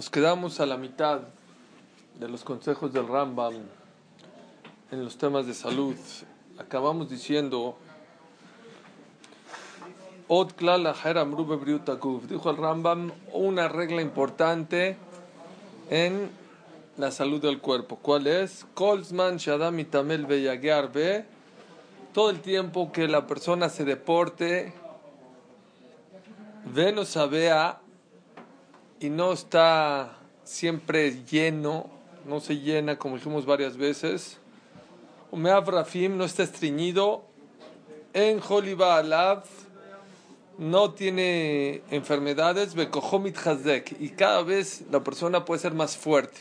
Nos quedamos a la mitad de los consejos del Rambam en los temas de salud. Acabamos diciendo, dijo el Rambam, una regla importante en la salud del cuerpo. ¿Cuál es? Kolzman Shadam Itamel Todo el tiempo que la persona se deporte, ve no sabea y no está siempre lleno, no se llena como dijimos varias veces. Umeav Rafim no está estreñido. En Holiba Alav no tiene enfermedades. Bekohomit Hazek. Y cada vez la persona puede ser más fuerte.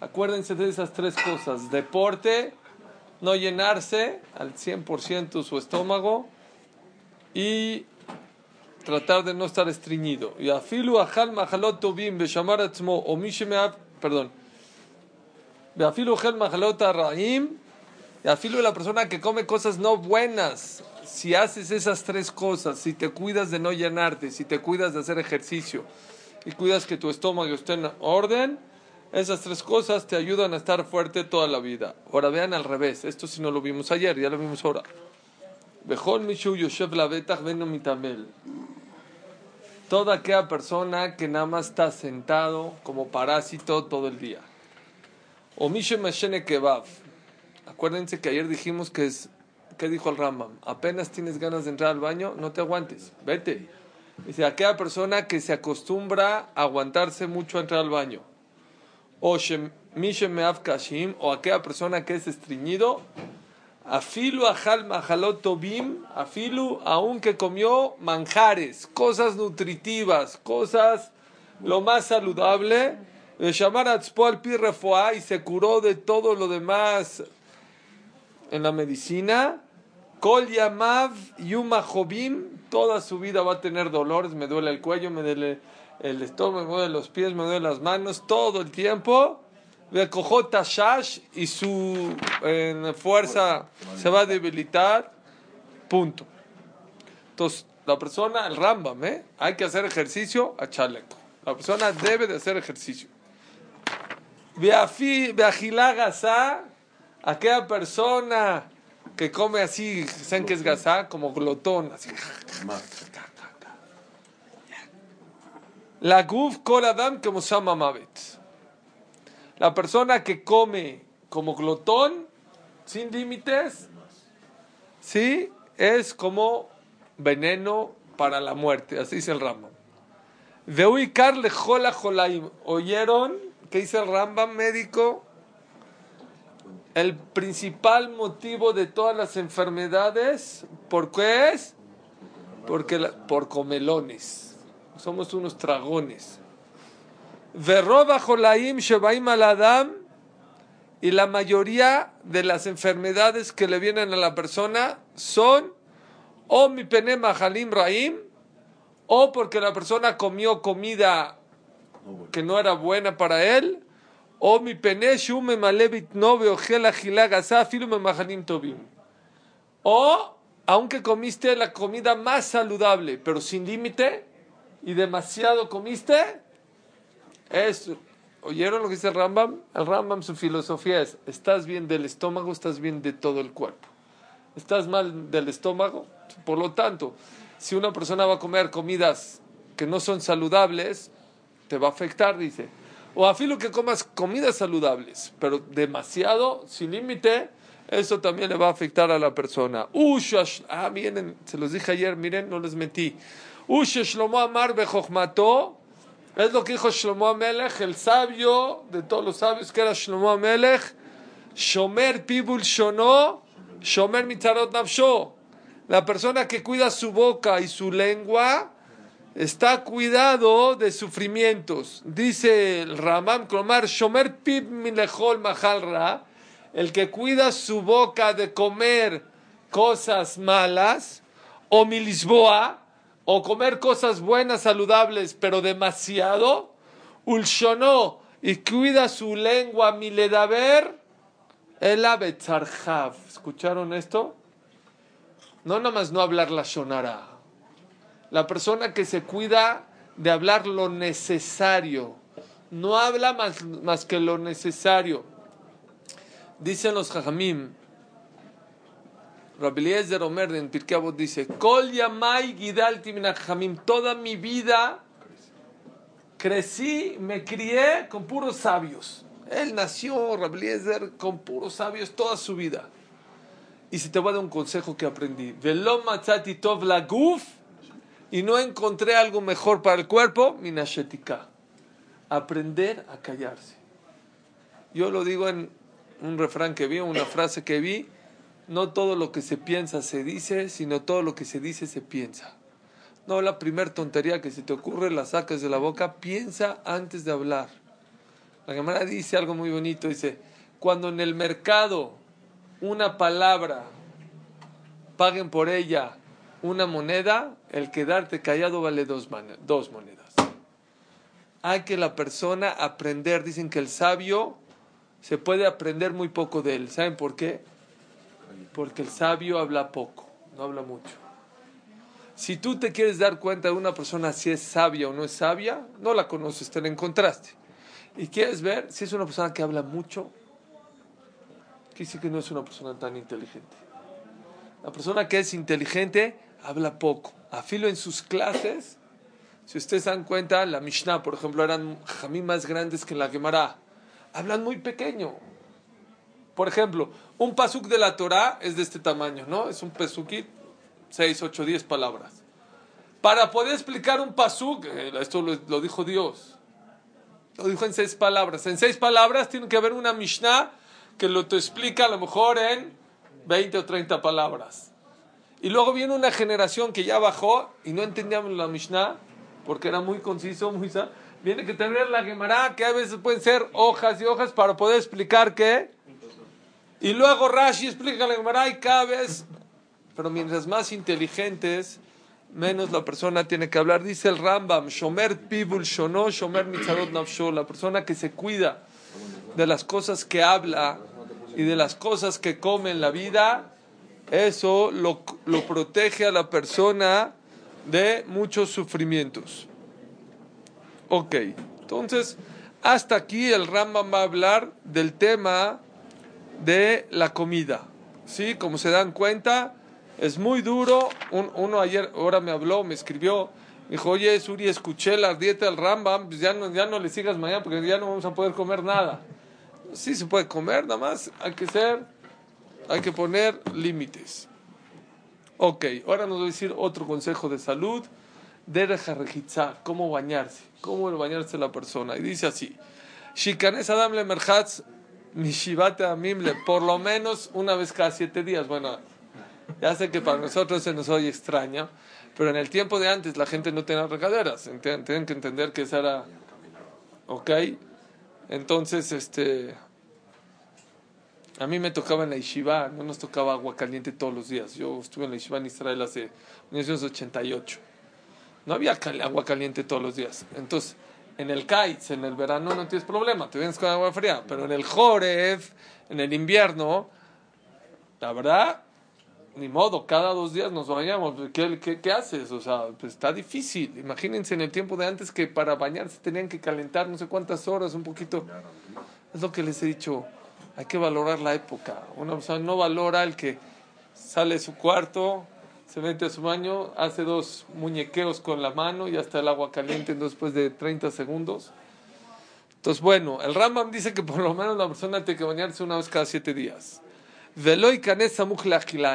Acuérdense de esas tres cosas. Deporte, no llenarse al 100% su estómago y tratar de no estar estreñido. Y afilu ajal mahalot tobim beshamar atzmo o mishemeab, perdón. Beafilu ajal mahalot arraim. Y afilu la persona que come cosas no buenas. Si haces esas tres cosas, si te cuidas de no llenarte, si te cuidas de hacer ejercicio y cuidas que tu estómago esté en orden, esas tres cosas te ayudan a estar fuerte toda la vida. Ahora vean al revés. Esto si no lo vimos ayer, ya lo vimos ahora. Mishu Yoshev Mitamel toda aquella persona que nada más está sentado como parásito todo el día. O Mashene Kebab. Acuérdense que ayer dijimos que es, ¿qué dijo el Rambam? Apenas tienes ganas de entrar al baño, no te aguantes, vete. Dice, aquella persona que se acostumbra a aguantarse mucho a entrar al baño. O Mishe Meav Kashim, o aquella persona que es estreñido, Afilu ajal mahalotobim, afilu aunque comió manjares, cosas nutritivas, cosas lo más saludable. Llamar al y se curó de todo lo demás en la medicina. Kol yamav yuma toda su vida va a tener dolores, me duele el cuello, me duele el estómago, me duele los pies, me duele las manos, todo el tiempo Shash y su fuerza se va a debilitar. Punto. Entonces, la persona, el Rambam, ¿eh? hay que hacer ejercicio a chaleco. La persona debe de hacer ejercicio. Viajilagasa, aquella persona que come así, ¿saben qué es? Como glotón, así. La guf kol adam como sama mavet. La persona que come como glotón, sin límites, sí, es como veneno para la muerte, así dice el Rambam. Carle jola jolaim. ¿Oyeron qué dice el Rambam médico? El principal motivo de todas las enfermedades, ¿por qué es? Porque por comelones. Somos unos dragones. Y la mayoría de las enfermedades que le vienen a la persona son o mi penema halim raim, o porque la persona comió comida que no era buena para él, o mi pene shume malevit nove ojela me tobim. O aunque comiste la comida más saludable, pero sin límite, y demasiado comiste, es, ¿Oyeron lo que dice el Rambam? El Rambam, su filosofía es, estás bien del estómago, estás bien de todo el cuerpo. Estás mal del estómago, por lo tanto, si una persona va a comer comidas que no son saludables, te va a afectar, dice. O a filo que comas comidas saludables, pero demasiado, sin límite, eso también le va a afectar a la persona. Ah, miren, se los dije ayer, miren, no les metí. Ushash lo amar bejochmato es lo que dijo Shlomo Amelech, el sabio de todos los sabios, que era Shlomo Amelech. Shomer pibul shono, shomer mitzarot nafsho. La persona que cuida su boca y su lengua está cuidado de sufrimientos. Dice el Ramam Kromar, shomer pib milechol mahalra, el que cuida su boca de comer cosas malas, o milisboa, o comer cosas buenas, saludables, pero demasiado, ulshonó y cuida su lengua miledaber, el abetzarjav. ¿Escucharon esto? No nada más no hablar la shonara. La persona que se cuida de hablar lo necesario, no habla más, más que lo necesario. Dicen los jajamim, de Omer en Pirkei dice, Kol yamai gidalti toda mi vida crecí, me crié con puros sabios. Él nació, Rabeliezer, con puros sabios toda su vida. Y si te voy a dar un consejo que aprendí, Velom tov la guf, y no encontré algo mejor para el cuerpo, minashetika. Aprender a callarse. Yo lo digo en un refrán que vi, una frase que vi, no todo lo que se piensa se dice, sino todo lo que se dice se piensa. No la primer tontería que se te ocurre la sacas de la boca, piensa antes de hablar. La cámara dice algo muy bonito, dice, cuando en el mercado una palabra paguen por ella una moneda, el quedarte callado vale dos, dos monedas. Hay que la persona aprender, dicen que el sabio se puede aprender muy poco de él. ¿Saben por qué? Porque el sabio habla poco, no habla mucho. Si tú te quieres dar cuenta de una persona si es sabia o no es sabia, no la conoces, te la encontraste. Y quieres ver si es una persona que habla mucho, que dice que no es una persona tan inteligente. La persona que es inteligente habla poco. A filo en sus clases, si ustedes dan cuenta, la Mishnah, por ejemplo, eran jamí más grandes que la Gemara. Hablan muy pequeño. Por ejemplo, un pasuk de la Torah es de este tamaño, ¿no? Es un pasukit, 6, 8, 10 palabras. Para poder explicar un pasuk, eh, esto lo, dijo Dios, lo dijo en seis palabras. En seis palabras tiene que haber una Mishnah que lo te explica a lo mejor en 20 o 30 palabras. Y luego viene una generación que ya bajó y no entendíamos la Mishnah porque era muy conciso, muy... Viene que tener la Gemara, que a veces pueden ser hojas y hojas para poder explicar qué y luego Rashi explica la Gemara y cada pero mientras más inteligentes, menos la persona tiene que hablar. Dice el Rambam, Shomer Pibul Shono, Shomer Mitzadot Nafsho, la persona que se cuida de las cosas que habla y de las cosas que come en la vida, eso lo, lo protege a la persona de muchos sufrimientos. Ok, entonces, hasta aquí el Rambam va a hablar del tema de la comida. ¿Sí? Como se dan cuenta, es muy duro. uno ayer, ahora me habló, me escribió, me dijo, oye, Suri, escuché la dieta del Rambam, pues ya no, ya no le sigas mañana porque ya no vamos a poder comer nada. Sí se puede comer, nada más hay que ser, hay que poner límites. Ok, ahora nos voy a decir otro consejo de salud. de cómo bañarse, cómo bañarse la persona. Y dice así, Shikanes Adam Mishivate Amimle, por lo menos una vez cada siete días. Bueno, ya sé que para nosotros se nos oye extraño, pero en el tiempo de antes la gente no tenía regaderas. Tienen que entender que esa era. ¿Ok? Entonces, este. A mí me tocaba en la Yeshiva, no nos tocaba agua caliente todos los días. Yo estuve en la Yeshiva en Israel hace 1988. No había agua caliente todos los días. Entonces, en el kites, en el verano no tienes problema, te vienes con agua fría, pero en el Joref, en el invierno, la verdad, ni modo, cada dos días nos bañamos. ¿Qué, qué, haces? O sea, pues está difícil. Imagínense en el tiempo de antes que para bañarse tenían que calentar no sé cuántas horas, un poquito. Es lo que les he dicho, hay que valorar la época. Una persona no valora el que sale de su cuarto, se mete a su baño, hace dos muñequeos con la mano y hasta el agua caliente después de 30 segundos. Entonces, bueno, el Rambam dice que por lo menos la persona tiene que bañarse una vez cada siete días. Veloy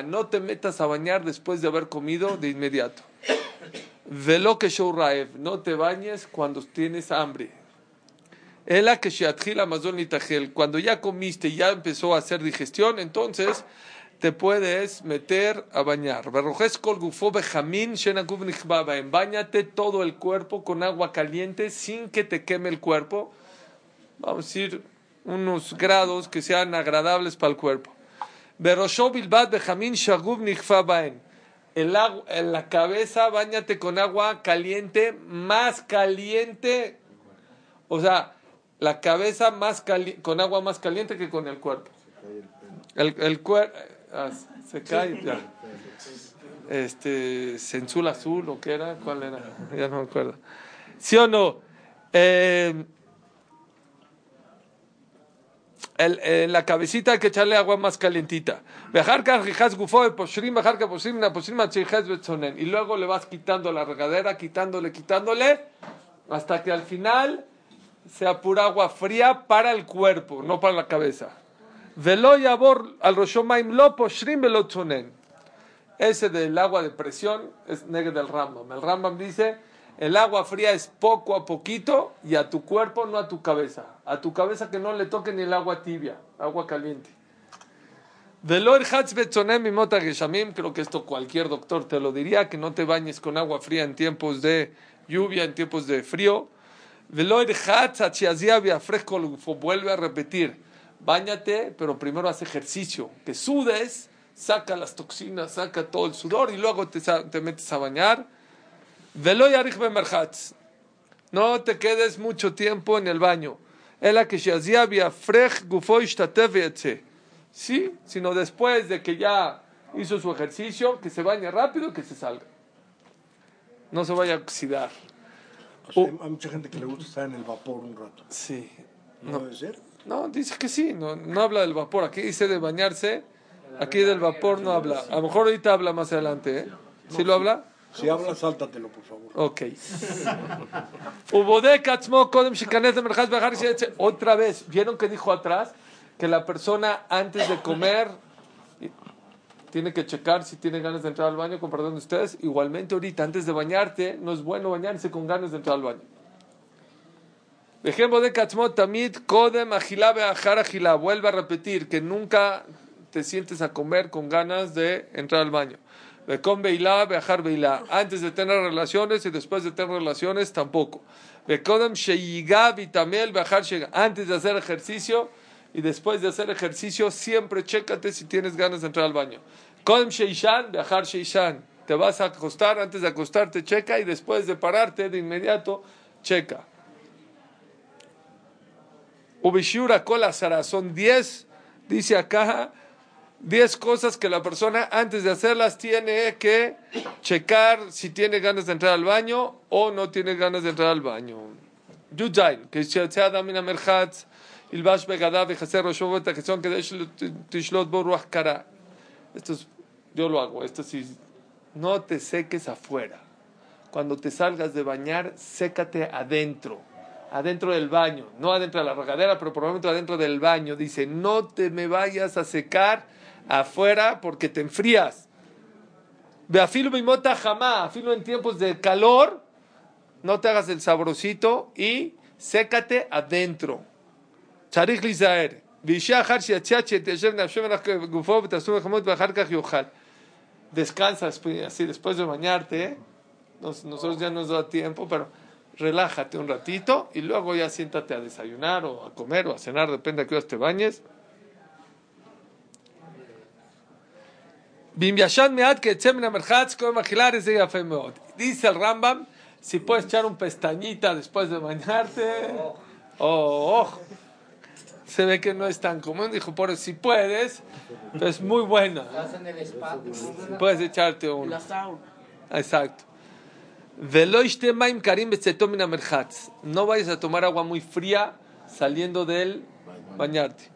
no te metas a bañar después de haber comido de inmediato. Velo que no te bañes cuando tienes hambre. Ela que cuando ya comiste y ya empezó a hacer digestión, entonces te puedes meter a bañar. Báñate todo el cuerpo con agua caliente sin que te queme el cuerpo. Vamos a decir unos grados que sean agradables para el cuerpo. El agua, en la cabeza, bañate con agua caliente, más caliente. O sea, la cabeza más con agua más caliente que con el cuerpo. El, el cuerpo Ah, se cae ya. Este, Sensul Azul, ¿o qué era? ¿Cuál era? Ya no me acuerdo. ¿Sí o no? Eh, el, la cabecita hay que echarle agua más calientita. Y luego le vas quitando la regadera, quitándole, quitándole, hasta que al final sea pura agua fría para el cuerpo, no para la cabeza. Velo yabor al roshomaim lo poshrim Ese del agua de presión es negro del Rambam. El Rambam dice, el agua fría es poco a poquito y a tu cuerpo, no a tu cabeza. A tu cabeza que no le toque ni el agua tibia, agua caliente. Velor geshamim, creo que esto cualquier doctor te lo diría, que no te bañes con agua fría en tiempos de lluvia, en tiempos de frío. Velor fresco, vuelve a repetir, bañate, pero primero haz ejercicio, que sudes, saca las toxinas, saca todo el sudor y luego te, te metes a bañar. No te quedes mucho tiempo en el baño. Sí, sino después de que ya hizo su ejercicio, que se bañe rápido y que se salga. No se vaya a oxidar. hay mucha gente que le gusta estar en el vapor un rato. Sí. ¿No, debe ser? No, dice que sí, no, no habla del vapor. Aquí dice de bañarse, aquí del vapor no habla. A lo mejor ahorita habla más adelante, ¿eh? ¿Sí lo habla? Si hablas, sáltatelo, por favor. Ok. Otra vez, ¿vieron que dijo atrás? Que la persona antes de comer tiene que checar si tiene ganas de entrar al baño, con perdón de ustedes. Igualmente ahorita, antes de bañarte, no es bueno bañarse con ganas de entrar al baño. Ejemplo de Katzmot Tamid, Kodem Ajilabe Ajar Vuelve a repetir que nunca te sientes a comer con ganas de entrar al baño. Con Beilá, Beajar Beilá. Antes de tener relaciones y después de tener relaciones tampoco. Bekodem Sheiga Vitamel Beajar Antes de hacer ejercicio y después de hacer ejercicio, siempre chécate si tienes ganas de entrar al baño. Kodem Sheishan Beajar Sheishan. Te vas a acostar, antes de acostarte, checa y después de pararte de inmediato, checa. Ubishura Kola. Son 10, dice acá 10 cosas que la persona antes de hacerlas tiene que checar si tiene ganas de entrar al baño o no tiene ganas de entrar al baño. Yudain, que merchatz, ilbash begadav hacer roshovot que son que tishlot boruach kara. Esto es, yo lo hago, esto sí, no te seques afuera. Cuando te salgas de bañar, sécate adentro, adentro del baño, no adentro de la regadera, pero probablemente adentro del baño. Dice, no te me vayas a secar afuera porque te enfrías. Ve afilo mota jamás, afilo en tiempos de calor, no te hagas el sabrosito y sécate adentro. Charich lizaer. Descansa así después de bañarte. Nosotros ya nos da tiempo, pero relájate un ratito y luego ya siéntate a desayunar o a comer o a cenar, depende a qué horas te bañes. Dice el Rambam, si puedes echar un pestañita después de bañarte, oh, oh, se ve que no es tan común. Dijo, por si puedes, es muy bueno. Puedes echarte uno. Exacto. No vayas a tomar agua muy fría saliendo del bañarte.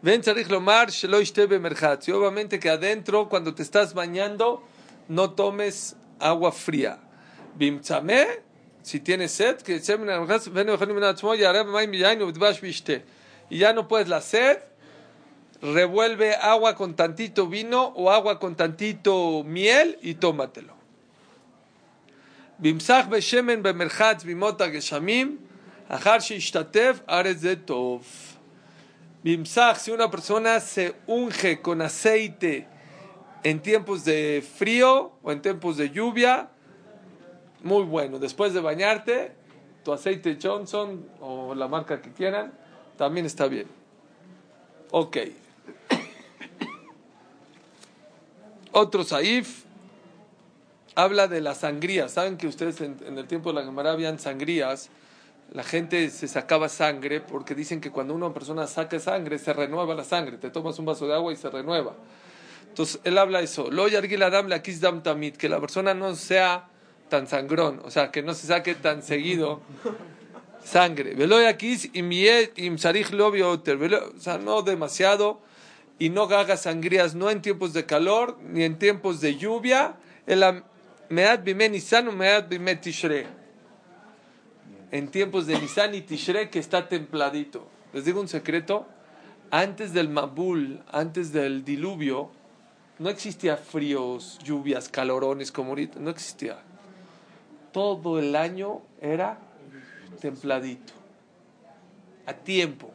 Ven Lomar Y obviamente que adentro, cuando te estás bañando, no tomes agua fría. Bimtzame, si tienes sed, que y ya no puedes la sed, revuelve agua con tantito vino o agua con tantito miel y tómatelo. Bimsach beshemen bemerchatz bimota geshamim, achar sheishtatev arez de tov si una persona se unge con aceite en tiempos de frío o en tiempos de lluvia, muy bueno. Después de bañarte, tu aceite Johnson o la marca que quieran, también está bien. Ok. Otro Saif habla de la sangría. Saben que ustedes en, el tiempo de la Gemara habían sangrías la gente se sacaba sangre porque dicen que cuando una persona saca sangre se renueva la sangre. Te tomas un vaso de agua y se renueva. Entonces él habla eso. Lo dam tamit, que la persona no sea tan sangrón, o sea, que no se saque tan seguido. sangre. Veloy aquí im sarich O sea, no demasiado. Y no haga sangrías, no en tiempos de calor, ni en tiempos de lluvia. El mead bime nisan mead bime tishre. En tiempos de nisan y tishre que está templadito. Les digo un secreto. Antes del Mabul, antes del diluvio, no existía fríos, lluvias, calorones como ahorita. No existía. Todo el año era templadito, a tiempo,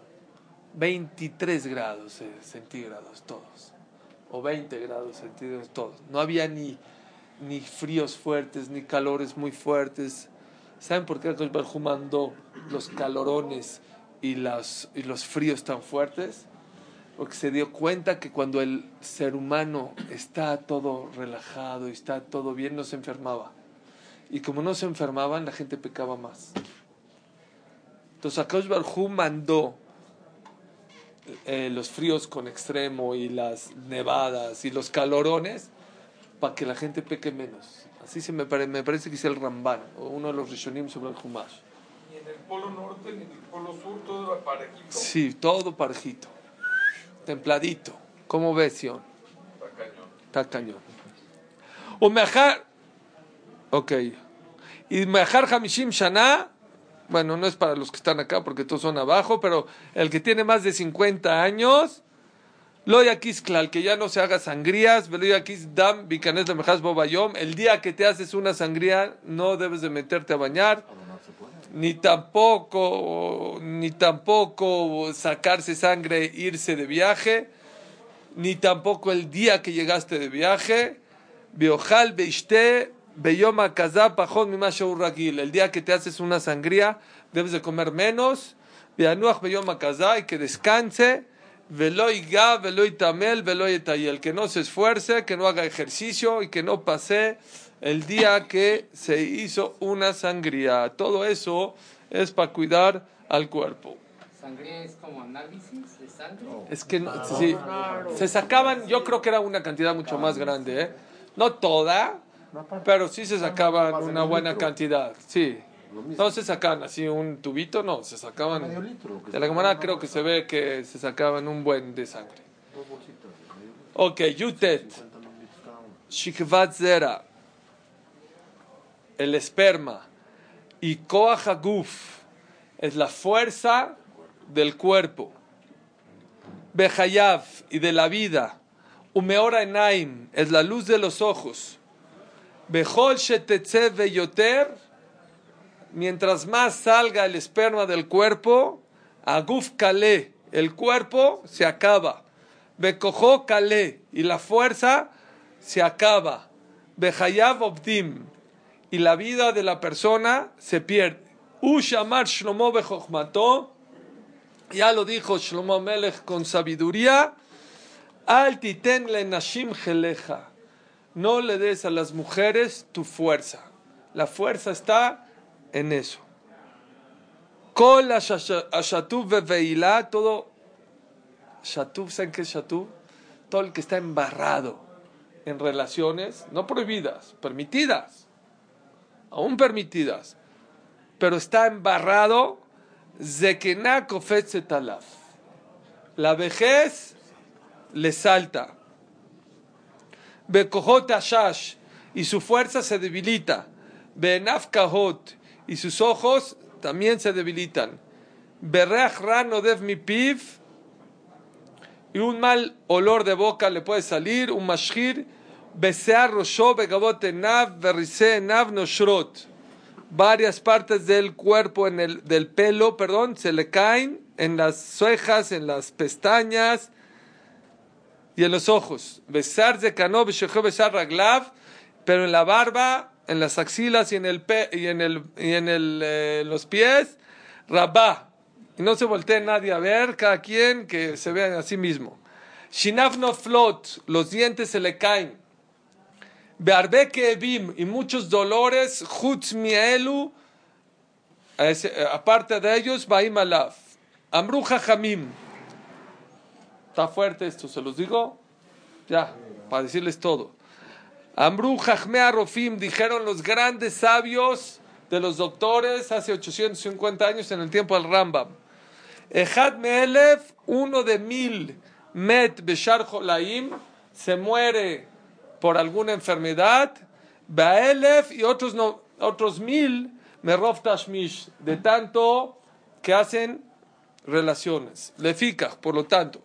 23 grados centígrados todos, o 20 grados centígrados todos. No había ni, ni fríos fuertes, ni calores muy fuertes. ¿Saben por qué el Barjú mandó los calorones y, las, y los fríos tan fuertes? Porque se dio cuenta que cuando el ser humano está todo relajado y está todo bien, no se enfermaba. Y como no se enfermaban, la gente pecaba más. Entonces Akash Barhu mandó eh, los fríos con extremo y las nevadas y los calorones para que la gente peque menos. Así se me, me parece que es el Ramban, o uno de los Rishonim sobre el Humash. ¿Y en el polo norte y en el polo sur todo parejito? Sí, todo parejito. Templadito. ¿Cómo ves, Sion? Está cañón. Está cañón. O mejar. Ok. Y mejar Hamishim Shana bueno, no es para los que están acá porque todos son abajo, pero el que tiene más de 50 años, Loyakisklal, que ya no se haga sangrías, Dam, de Bobayom, el día que te haces una sangría no debes de meterte a bañar, ni tampoco, ni tampoco sacarse sangre, irse de viaje, ni tampoco el día que llegaste de viaje, Biojal Beishte, Beyoma El día que te haces una sangría, debes de comer menos. Beyoma y que descanse. Veloy ga, veloy tamel, veloy tayel. Que no se esfuerce, que no haga ejercicio y que no pase el día que se hizo una sangría. Todo eso es para cuidar al cuerpo. ¿Sangría es como análisis de sangre? Es que sí, se sacaban, yo creo que era una cantidad mucho más grande, ¿eh? No toda, pero sí se sacaban una buena cantidad, sí. No se sacaban así un tubito, no, se sacaban. De la cámara creo que se ve que se sacaban un buen de sangre. Ok, Yutet. Shikvat Zera. El esperma. Y Koahaguf. Es la fuerza del cuerpo. Behayav y de la vida. Umeora Enaim es la luz de los ojos. Bejol yoter, mientras más salga el esperma del cuerpo, aguf el cuerpo se acaba. Bekojo kale, y la fuerza se acaba. Behayav obdim, y la vida de la persona se pierde. Ushamar Shlomo bejochmato, ya lo dijo Shlomo Melech con sabiduría. Al titen le nashim geleja no le des a las mujeres tu fuerza. La fuerza está en eso. Kol ashatub veila, todo. Shatub, ¿saben qué es shatub? Todo el que está embarrado en relaciones, no prohibidas, permitidas, aún permitidas, pero está embarrado, zekena talaf. La vejez le salta Bekojot Ashash, y su fuerza se debilita. Benaf Kahot, y sus ojos también se debilitan. Berreach Rano Dev mi piv, y un mal olor de boca le puede salir, un mashir, Besear Rosho, Begabot Nav, Berrise Nav Noshrot. Varias partes del cuerpo, en el, del pelo, perdón, se le caen en las cejas, en las pestañas, y en los ojos. Besar de besar raglav, pero en la barba, en las axilas y en el pe, y en el y en el, eh, los pies, rabá. Y no se voltee nadie a ver, cada quien que se vea a sí mismo. Shinav no flot, los dientes se le caen. Bearbe bim y muchos dolores, chutz mielu, aparte de ellos, baim alaf. Amruja jamim Está fuerte esto, se los digo. Ya, para decirles todo. Amru Jachmea Rofim, dijeron los grandes sabios de los doctores hace 850 años en el tiempo del Rambam. Ejad Meelef, uno de mil, Met Beshar Jolaim, se muere por alguna enfermedad, Baelef y otros, no, otros mil, Merov Tashmish, de tanto que hacen relaciones. Lefika, por lo tanto,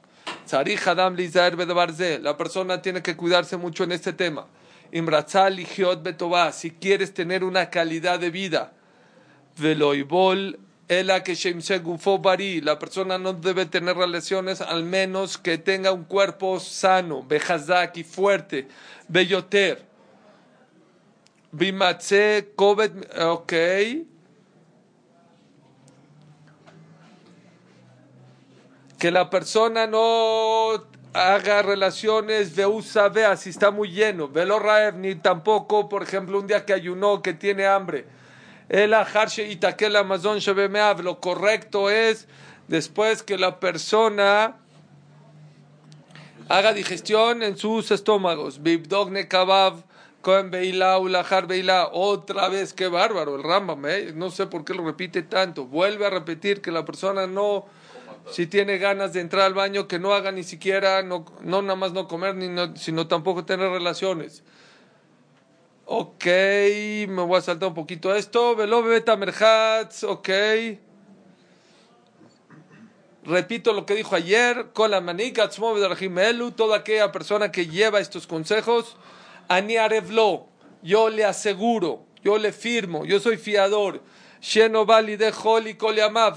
la persona tiene que cuidarse mucho en este tema. Imratzal Ligiot Betová, si quieres tener una calidad de vida. Veloibol Ela que Bari, la persona no debe tener relaciones al menos que tenga un cuerpo sano, Bejazak y fuerte, Beyoter. Bimatze Kovet, ok. Que la persona no haga relaciones de usa vea si está muy lleno, velo raer, ni tampoco, por ejemplo, un día que ayunó, que tiene hambre. El ajarshe itakel amazon shebemeav, lo correcto es después que la persona haga digestión en sus estómagos. Bibdogne kabav, kohen beila, ulahar beila. Otra vez, qué bárbaro el Rambam, ¿eh? no sé por qué lo repite tanto. Vuelve a repetir que la persona no si tiene ganas de entrar al baño, que no haga ni siquiera, no, no nada más no comer, ni sino tampoco tener relaciones. Ok, me voy a saltar un poquito esto. Velo beta merhatz, ok. Repito lo que dijo ayer. Con la manica, toda aquella persona que lleva estos consejos, ani arevlo, yo le aseguro, yo le firmo, yo soy fiador. Sheno Bali de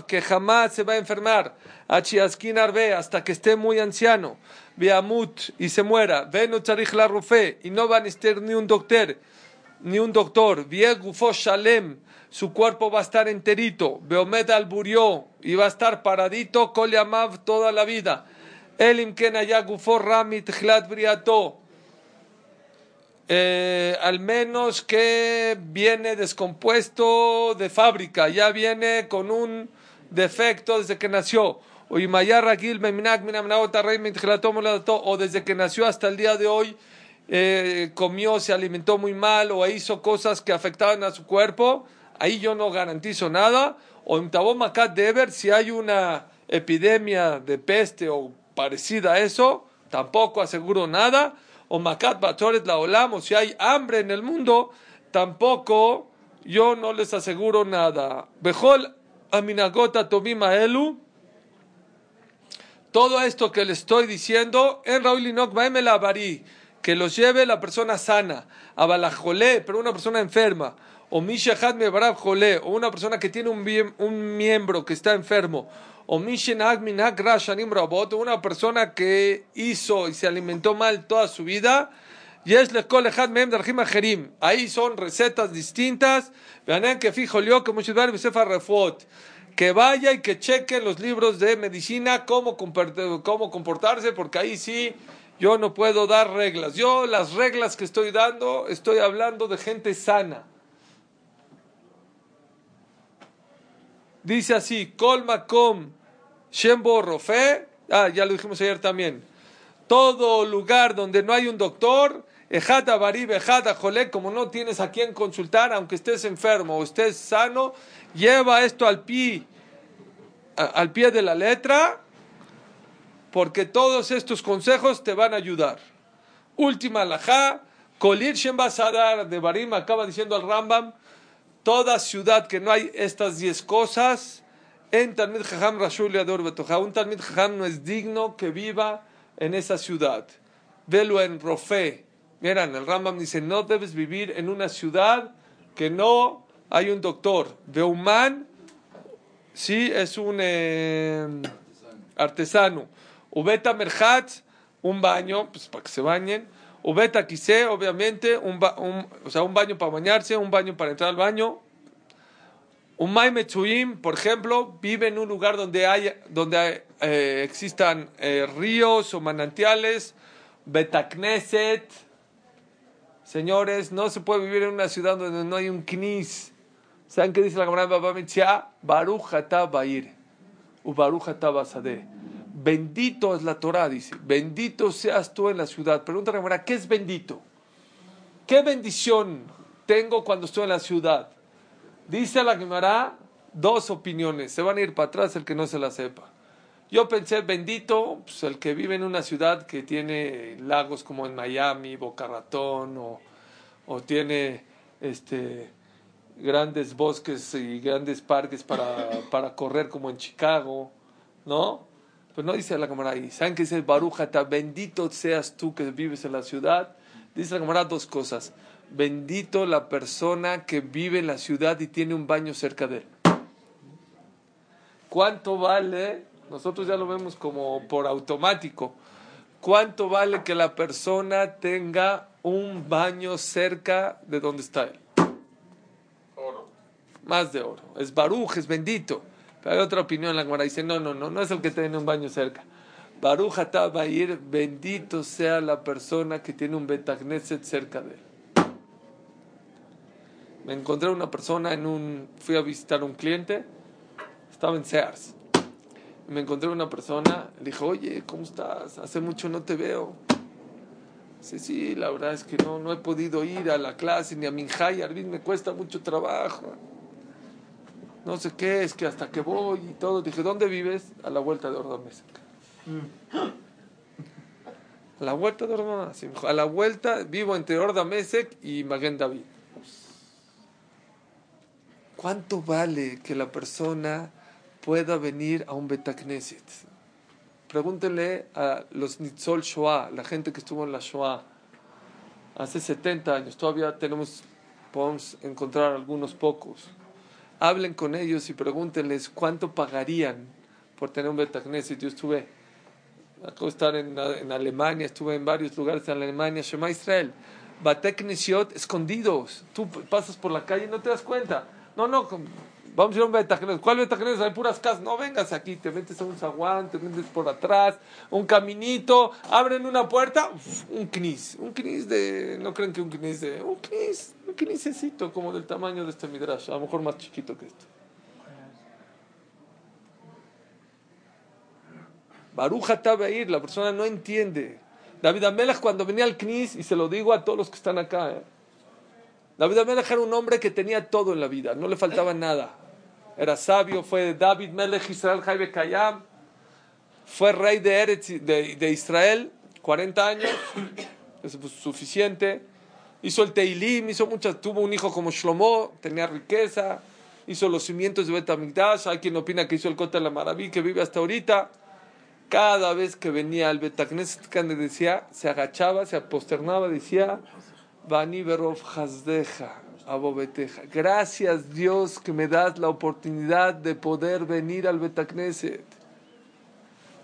que jamás se va a enfermar. Achiaskin Arbe, hasta que esté muy anciano. Beamut y se muera. Venu Tzarich la y no va a necesitar ni un doctor ni un doctor. Viegufo Shalem, su cuerpo va a estar enterito. Beomed al burió y va a estar paradito. Koliamav toda la vida. Elim Kenaya Gufo Ramit Hlat Briato. Eh, al menos que viene descompuesto de fábrica, ya viene con un defecto desde que nació. O desde que nació hasta el día de hoy eh, comió, se alimentó muy mal o hizo cosas que afectaban a su cuerpo, ahí yo no garantizo nada. O en Tabomakat Deber, si hay una epidemia de peste o parecida a eso, tampoco aseguro nada. O Makat Batoret la Olam, si hay hambre en el mundo, tampoco yo no les aseguro nada. Bejol Aminagota Tobima Elu. Todo esto que le estoy diciendo, en Raúl Inok Bari que los lleve la persona sana, a Balajolé, pero una persona enferma, o Mishahad Mebarab Jolé, o una persona que tiene un, un miembro que está enfermo, o Mishenag Minag Rashanim Rabot, una persona que hizo y se alimentó mal toda su vida, y es Ahí son recetas distintas. Vean que fijo yo que que vaya y que cheque los libros de medicina cómo, cómo comportarse, porque ahí sí yo no puedo dar reglas. Yo las reglas que estoy dando, estoy hablando de gente sana. Dice así, Colmacom, Shembo Rofe, ah, ya lo dijimos ayer también. Todo lugar donde no hay un doctor, Ejata Barib, Ejata Jolek, como no tienes a quien consultar, aunque estés enfermo o estés sano, lleva esto al pie, al pie de la letra porque todos estos consejos te van a ayudar. Última alajá, Kolir Shem Basadar de Barim acaba diciendo al Rambam, toda ciudad que no hay estas diez cosas, en Talmid Jajam Rashul Yador Betoja, un Talmid Jajam no es digno que viva en esa ciudad. Velo en Rofe. Miren, el Rambam dice, no debes vivir en una ciudad que no hay un doctor. Beuman, sí, es un eh, artesano. Ubeta Merhat, un baño, pues para que se bañen. Ubeta Kise, obviamente, un, o sea, un baño para bañarse, un baño para entrar al baño. Un Maimechuim, por ejemplo, vive en un lugar donde, hay, donde eh, existan eh, ríos o manantiales. Betakneset. Señores, no se puede vivir en una ciudad donde no hay un knis. ¿Saben qué dice la camarada Baba Mitzia? Baruch Bair. U Baruch Basadeh. Bendito es la Torah, dice. Bendito seas tú en la ciudad. Pregunta la ¿qué es bendito? ¿Qué bendición tengo cuando estoy en la ciudad? Dice la Gemara dos opiniones. Se van a ir para atrás el que no se la sepa. Yo pensé, bendito, pues, el que vive en una ciudad que tiene lagos como en Miami, Boca Ratón, o, o tiene este, grandes bosques y grandes parques para, para correr como en Chicago, ¿no? Pues no dice la cámara ahí. ¿Saben qué dice Barujata? Bendito seas tú que vives en la ciudad. Dice la cámara dos cosas. Bendito la persona que vive en la ciudad y tiene un baño cerca de él. ¿Cuánto vale? Nosotros ya lo vemos como por automático. ¿Cuánto vale que la persona tenga un baño cerca de donde está él? Oro. Más de oro. Es baruj, es bendito. Pero hay otra opinión, la Gemara dice, no, no, no, no es el que tiene un baño cerca. Baruch va a ir, bendito sea la persona que tiene un Betagneset cerca de él. Me encontré una persona en un, fui a visitar un cliente, estaba en Sears. Me encontré una persona, le dije, oye, ¿cómo estás? Hace mucho no te veo. Sí, sí, la verdad es que no, no he podido ir a la clase ni a Minjay Arvin, me cuesta mucho trabajo no sé qué, es que hasta que voy y todo. Dije, ¿dónde vives? A la vuelta de Ordamesa. A la vuelta de Ordamesa. A la vuelta vivo entre Ordamesek y Maguen David. ¿Cuánto vale que la persona pueda venir a un Betacneset? Pregúntenle a los Nitzol Shoah, la gente que estuvo en la Shoah hace 70 años. Todavía tenemos, podemos encontrar algunos pocos hablen con ellos y pregúntenles cuánto pagarían por tener un Betagneset. Yo estuve, acabo de estar en, en, Alemania, estuve en varios lugares en Alemania, Shema Israel, Bateknesiot escondidos. Tú pasas por la calle y no te das cuenta. No, no, vamos a ir a un Betagneset. ¿Cuál Betagneset? Hay puras casas. No vengas aquí, te metes a un zaguán, te metes por atrás, un caminito, abren una puerta, un knis. Un knis de, no creen que un knis de, un knis ¿Qué necesito? Como del tamaño de este midrash, a lo mejor más chiquito que esto. Baruja ir, la persona no entiende. David Amelech cuando venía al Knis, y se lo digo a todos los que están acá, ¿eh? David Amelech era un hombre que tenía todo en la vida, no le faltaba nada. Era sabio, fue David Melech Israel Jaibe Kayam, fue rey de, Eretz, de, de Israel, 40 años, es suficiente. Hizo el Teilim, hizo muchas, tuvo un hijo como Shlomo, tenía riqueza, hizo los cimientos de Betamigdash, hay quien opina que hizo el Kota de la Maraví, que vive hasta ahorita. Cada vez que venía al Betagneset, decía, se agachaba, se aposternaba, decía, Bani Berov Hazdeja, Abobeteja. Gracias Dios que me das la oportunidad de poder venir al Betagneset.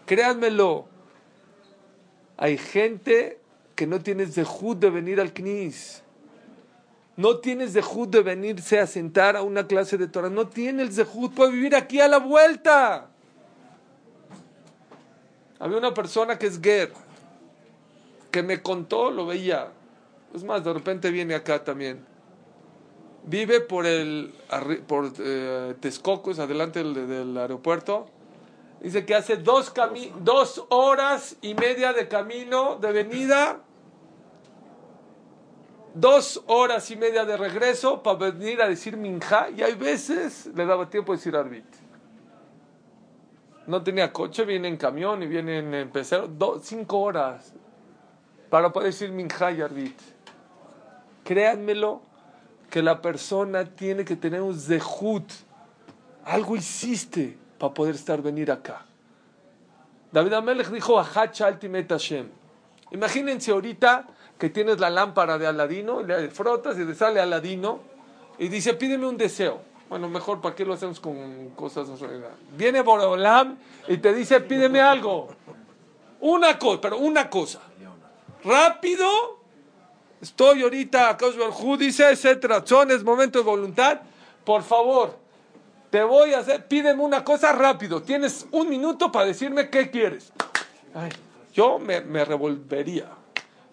Créanmelo, hay gente que no tienes dejud de venir al CNIS. No tienes dejud de venirse a sentar a una clase de Torah. No tienes dejud, puede vivir aquí a la vuelta. Había una persona que es Ger, que me contó, lo veía. Es más, de repente viene acá también. Vive por el por eh, Texcoco, adelante del, del aeropuerto. Dice que hace dos, dos horas y media de camino de venida dos horas y media de regreso para venir a decir minja y hay veces le daba tiempo de decir arbit. No tenía coche, viene en camión y viene en pecero, cinco horas para poder decir minja y arbit. Créanmelo que la persona tiene que tener un zehut. Algo hiciste para poder estar venir acá. David Amelech dijo, Hashem. Imagínense ahorita que tienes la lámpara de Aladino, le frotas y te sale Aladino y dice, pídeme un deseo. Bueno, mejor, ¿para qué lo hacemos con cosas? Viene Borolam y te dice, pídeme algo. Una cosa, pero una cosa. Rápido. Estoy ahorita, Hu dice, etcétera. Son es momento de voluntad. Por favor, te voy a hacer, pídeme una cosa rápido. Tienes un minuto para decirme qué quieres. yo me, me revolvería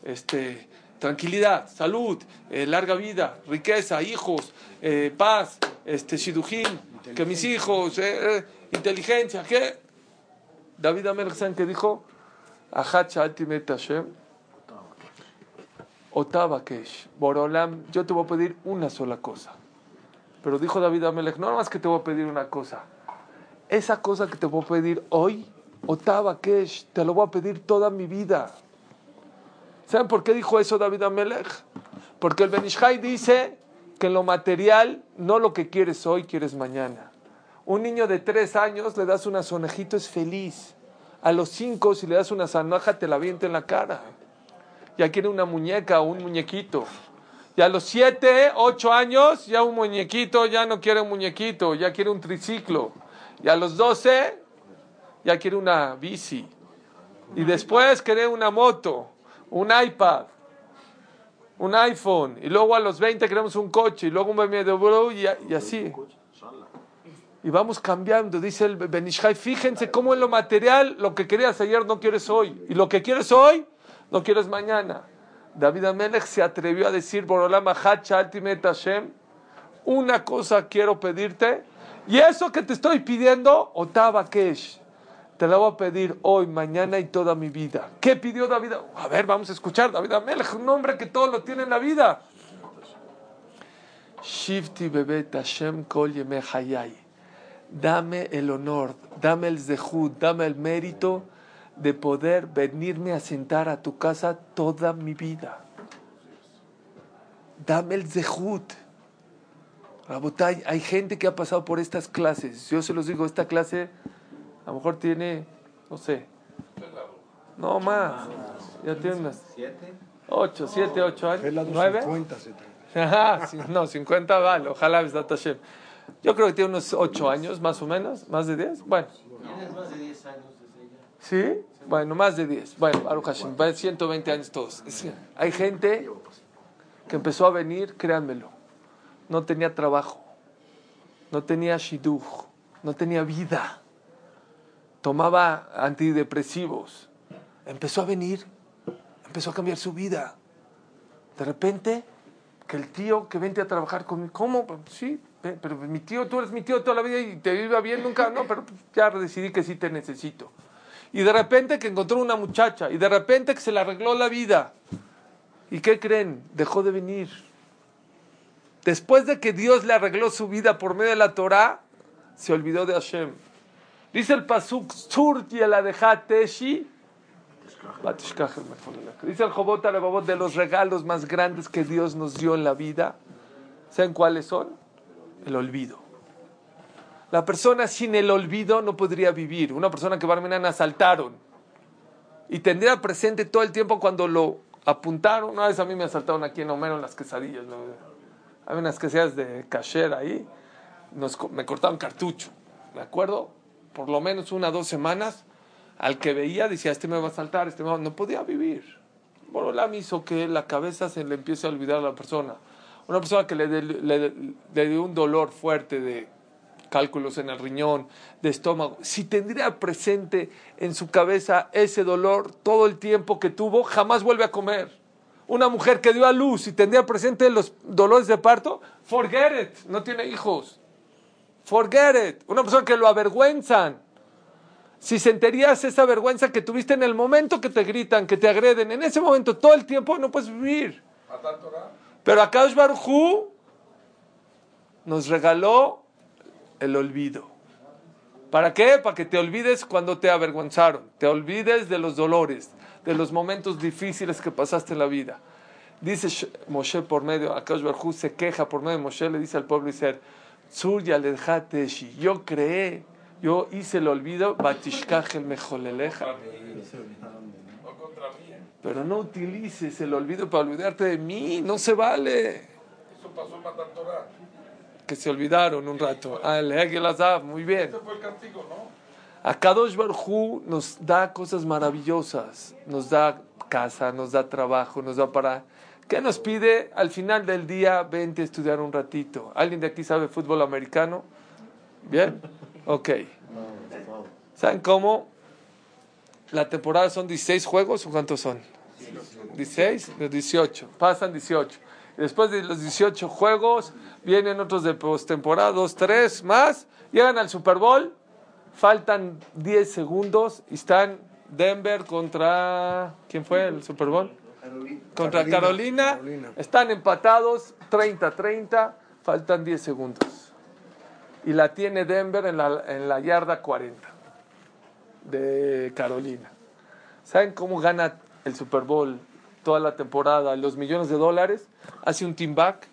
este, tranquilidad, salud, eh, larga vida, riqueza, hijos, eh, paz, este, shidujim, que mis hijos, eh, inteligencia, ¿qué? David Amelchán que dijo, Otavakesh, Borolam, yo te voy a pedir una sola cosa. Pero dijo David Amelech, no más que te voy a pedir una cosa. Esa cosa que te voy a pedir hoy, Otava Kesh, te lo voy a pedir toda mi vida. ¿Saben por qué dijo eso David Amelech? Porque el Benishai dice que en lo material, no lo que quieres hoy, quieres mañana. Un niño de tres años le das una sonejito, es feliz. A los cinco, si le das una zanaja, te la avienta en la cara. Ya quiere una muñeca o un muñequito. Y a los siete, ocho años, ya un muñequito, ya no quiere un muñequito, ya quiere un triciclo. Y a los doce, ya quiere una bici. Y después quiere una moto, un iPad, un iPhone. Y luego a los 20 queremos un coche, y luego un BMW y, y así. Y vamos cambiando, dice el Benishai. Fíjense cómo en lo material, lo que querías ayer no quieres hoy. Y lo que quieres hoy, no quieres mañana. David Amelech se atrevió a decir, Borolama Hashem, una cosa quiero pedirte, y eso que te estoy pidiendo, Otava Kesh, te la voy a pedir hoy, mañana y toda mi vida. ¿Qué pidió David? A ver, vamos a escuchar, David Amelech, un hombre que todo lo tiene en la vida. Shifti Bebet Hashem Kol Hayai. Dame el honor, dame el zehut, dame el mérito de poder venirme a sentar a tu casa toda mi vida. Dame el zehut. Rabotay, hay gente que ha pasado por estas clases. Yo se los digo, esta clase a lo mejor tiene, no sé, no más. Ya tiene unas. Ocho, siete, ocho años. ¿Nueve? 50, 70. Ajá, sí, no, 50 vale, ojalá. Yo creo que tiene unos 8 años, más o menos, más de 10. Bueno, Tienes más de 10 años. ¿Sí? Bueno, más de 10. Bueno, Hashem, va 120 años todos. Hay gente que empezó a venir, créanmelo, no tenía trabajo, no tenía shidduch, no tenía vida, tomaba antidepresivos, empezó a venir, empezó a cambiar su vida. De repente, que el tío que vente a trabajar conmigo, ¿cómo? Sí, pero mi tío, tú eres mi tío toda la vida y te iba bien nunca, no, pero ya decidí que sí te necesito. Y de repente que encontró una muchacha, y de repente que se le arregló la vida. ¿Y qué creen? Dejó de venir. Después de que Dios le arregló su vida por medio de la Torah, se olvidó de Hashem. Dice el Pasuk, Teshi. Dice el Jobot Alevabot de los regalos más grandes que Dios nos dio en la vida. ¿Saben cuáles son? El olvido. La persona sin el olvido no podría vivir. Una persona que Barminan asaltaron y tendría presente todo el tiempo cuando lo apuntaron. Una vez a mí me asaltaron aquí en Homero en las quesadillas. ¿no? Hay unas quesadillas de kasher ahí. Nos me cortaron cartucho. ¿De acuerdo? Por lo menos una dos semanas. Al que veía decía, este me va a asaltar, este me va-". No podía vivir. Borolam hizo que la cabeza se le empiece a olvidar a la persona. Una persona que le dio un dolor fuerte de cálculos en el riñón, de estómago, si tendría presente en su cabeza ese dolor todo el tiempo que tuvo, jamás vuelve a comer. Una mujer que dio a luz y tendría presente los dolores de parto, forget it, no tiene hijos. Forget it. Una persona que lo avergüenzan. Si sentirías esa vergüenza que tuviste en el momento que te gritan, que te agreden, en ese momento, todo el tiempo, no puedes vivir. Pero acá Baruj nos regaló el olvido. ¿Para qué? Para que te olvides cuando te avergonzaron, te olvides de los dolores, de los momentos difíciles que pasaste en la vida. Dice Sh- Moshe por medio, Akash Barjú se queja por medio de Moshe, le dice al pueblo Israel, yo creé, yo hice el olvido, batishkach el mejoleleja. Pero no utilices el olvido para olvidarte de mí, no se vale. Eso pasó en. Que se olvidaron un rato. El Hegel Azab, muy bien. Ese fue el castigo, ¿no? Akadosh Barjú nos da cosas maravillosas, nos da casa, nos da trabajo, nos da para... ¿Qué nos pide? Al final del día, vente a estudiar un ratito. ¿Alguien de aquí sabe fútbol americano? ¿Bien? Ok. ¿Saben cómo? La temporada son 16 juegos o cuántos son? 16 de 18. Pasan 18. Después de los 18 juegos, vienen otros de postemporada, 2, 3 más. Llegan al Super Bowl. Faltan 10 segundos y están Denver contra. ¿Quién fue el Super Bowl? Contra Carolina. Carolina. Están empatados 30-30. faltan 10 segundos. Y la tiene Denver en la, en la yarda 40 de Carolina. ¿Saben cómo gana el Super Bowl toda la temporada, los millones de dólares? Hace un team back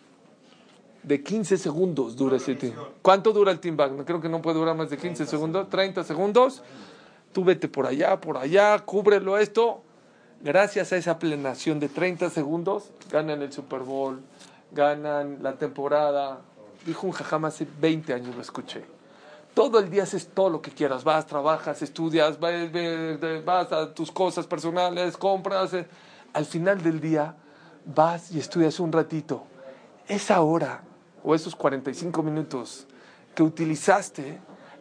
de 15 segundos dura ese team. ¿Cuánto dura el team back? No creo que no puede durar más de 15 segundos, 30 segundos. Tú vete por allá, por allá, cúbrelo esto. Gracias a esa plenación de 30 segundos, ganan el Super Bowl, ganan la temporada. Dijo un jajam hace 20 años, lo escuché. Todo el día haces todo lo que quieras. Vas, trabajas, estudias, vas, vas a tus cosas personales, compras. Al final del día vas y estudias un ratito. Esa hora o esos 45 minutos que utilizaste,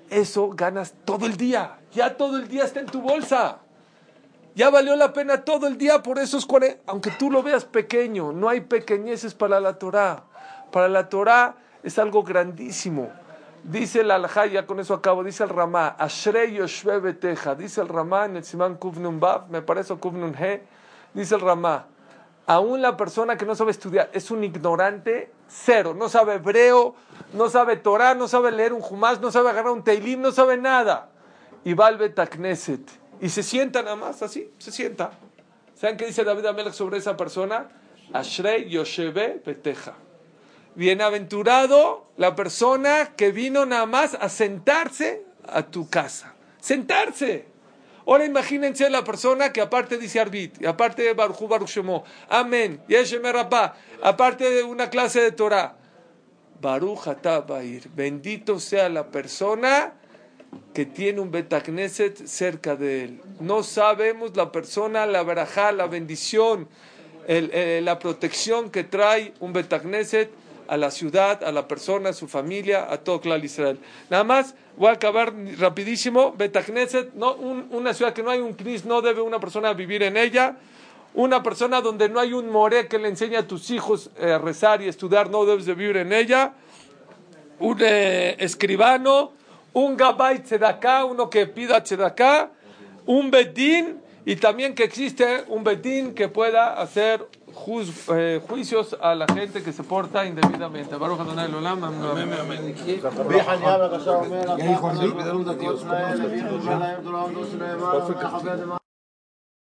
eso ganas todo el día. Ya todo el día está en tu bolsa. Ya valió la pena todo el día por esos 40. Aunque tú lo veas pequeño, no hay pequeñeces para la Torah. Para la Torah es algo grandísimo. Dice el Alajá, ya con eso acabo, dice el Ramá, Ashrei Yoshve Beteja, dice el Ramá en el Simán Kuvnun Bav, me parece Kuvnun He, dice el Ramá, aún la persona que no sabe estudiar es un ignorante cero, no sabe hebreo, no sabe Torah, no sabe leer un Jumás, no sabe agarrar un Teilim, no sabe nada. Y va al y se sienta nada más así, se sienta. ¿Saben qué dice David Amelech sobre esa persona? Ashrei Yosheve Beteja. Bienaventurado la persona que vino nada más a sentarse a tu casa. Sentarse. Ahora imagínense la persona que aparte dice Arbit, aparte de Baruch Hu, Baruch Amén, Yeshem Rabá, aparte de una clase de Torah. Baruch Atabair, bendito sea la persona que tiene un Betagneset cerca de él. No sabemos la persona, la verajá, la bendición, eh, la protección que trae un Betagneset a la ciudad, a la persona, a su familia, a todo Clal Israel. Nada más, voy a acabar rapidísimo. Betagneset, no, un- una ciudad que no hay un knis, no debe una persona vivir en ella. Una persona donde no hay un moré que le enseñe a tus hijos eh, a rezar y estudiar, no debes de vivir en ella. Un eh, escribano, un gabay tzedaká, uno que pida tzedaká, un bedín y también que existe un bedín que pueda hacer juz- eh, juicios a la gente que se porta indebidamente. Baruch Adonai Olam, amén.